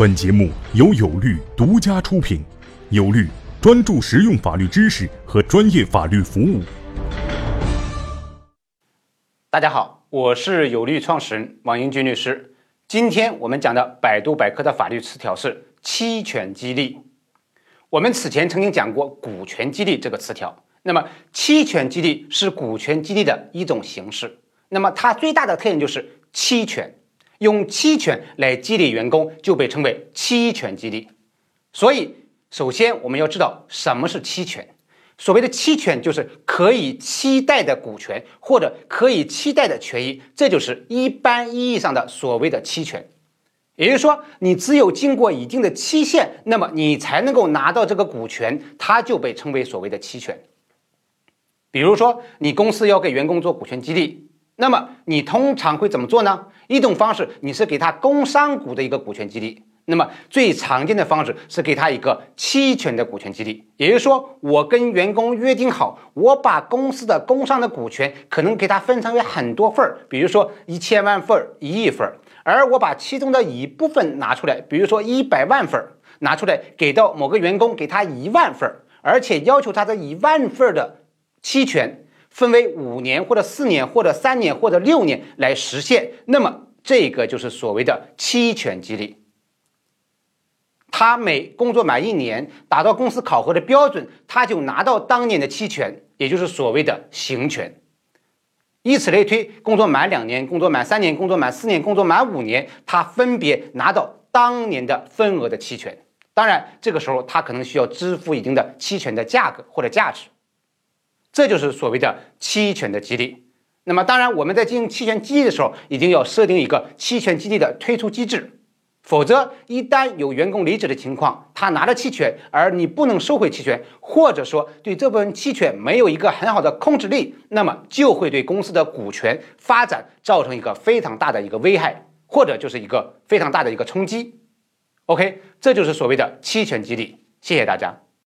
本节目由有律独家出品，有律专注实用法律知识和专业法律服务。大家好，我是有律创始人王英军律师。今天我们讲的百度百科的法律词条是期权激励。我们此前曾经讲过股权激励这个词条，那么期权激励是股权激励的一种形式。那么它最大的特点就是期权。用期权来激励员工就被称为期权激励，所以首先我们要知道什么是期权。所谓的期权就是可以期待的股权或者可以期待的权益，这就是一般意义上的所谓的期权。也就是说，你只有经过一定的期限，那么你才能够拿到这个股权，它就被称为所谓的期权。比如说，你公司要给员工做股权激励。那么你通常会怎么做呢？一种方式，你是给他工商股的一个股权激励。那么最常见的方式是给他一个期权的股权激励，也就是说，我跟员工约定好，我把公司的工商的股权可能给他分成为很多份儿，比如说一千万份儿、一亿份儿，而我把其中的一部分拿出来，比如说一百万份儿拿出来，给到某个员工，给他一万份儿，而且要求他这一万份儿的期权。分为五年或者四年或者三年或者六年来实现，那么这个就是所谓的期权激励。他每工作满一年，达到公司考核的标准，他就拿到当年的期权，也就是所谓的行权。以此类推，工作满两年、工作满三年、工作满四年、工作满五年，他分别拿到当年的份额的期权。当然，这个时候他可能需要支付一定的期权的价格或者价值。这就是所谓的期权的激励。那么，当然我们在进行期权激励的时候，一定要设定一个期权激励的退出机制，否则一旦有员工离职的情况，他拿了期权，而你不能收回期权，或者说对这部分期权没有一个很好的控制力，那么就会对公司的股权发展造成一个非常大的一个危害，或者就是一个非常大的一个冲击。OK，这就是所谓的期权激励。谢谢大家。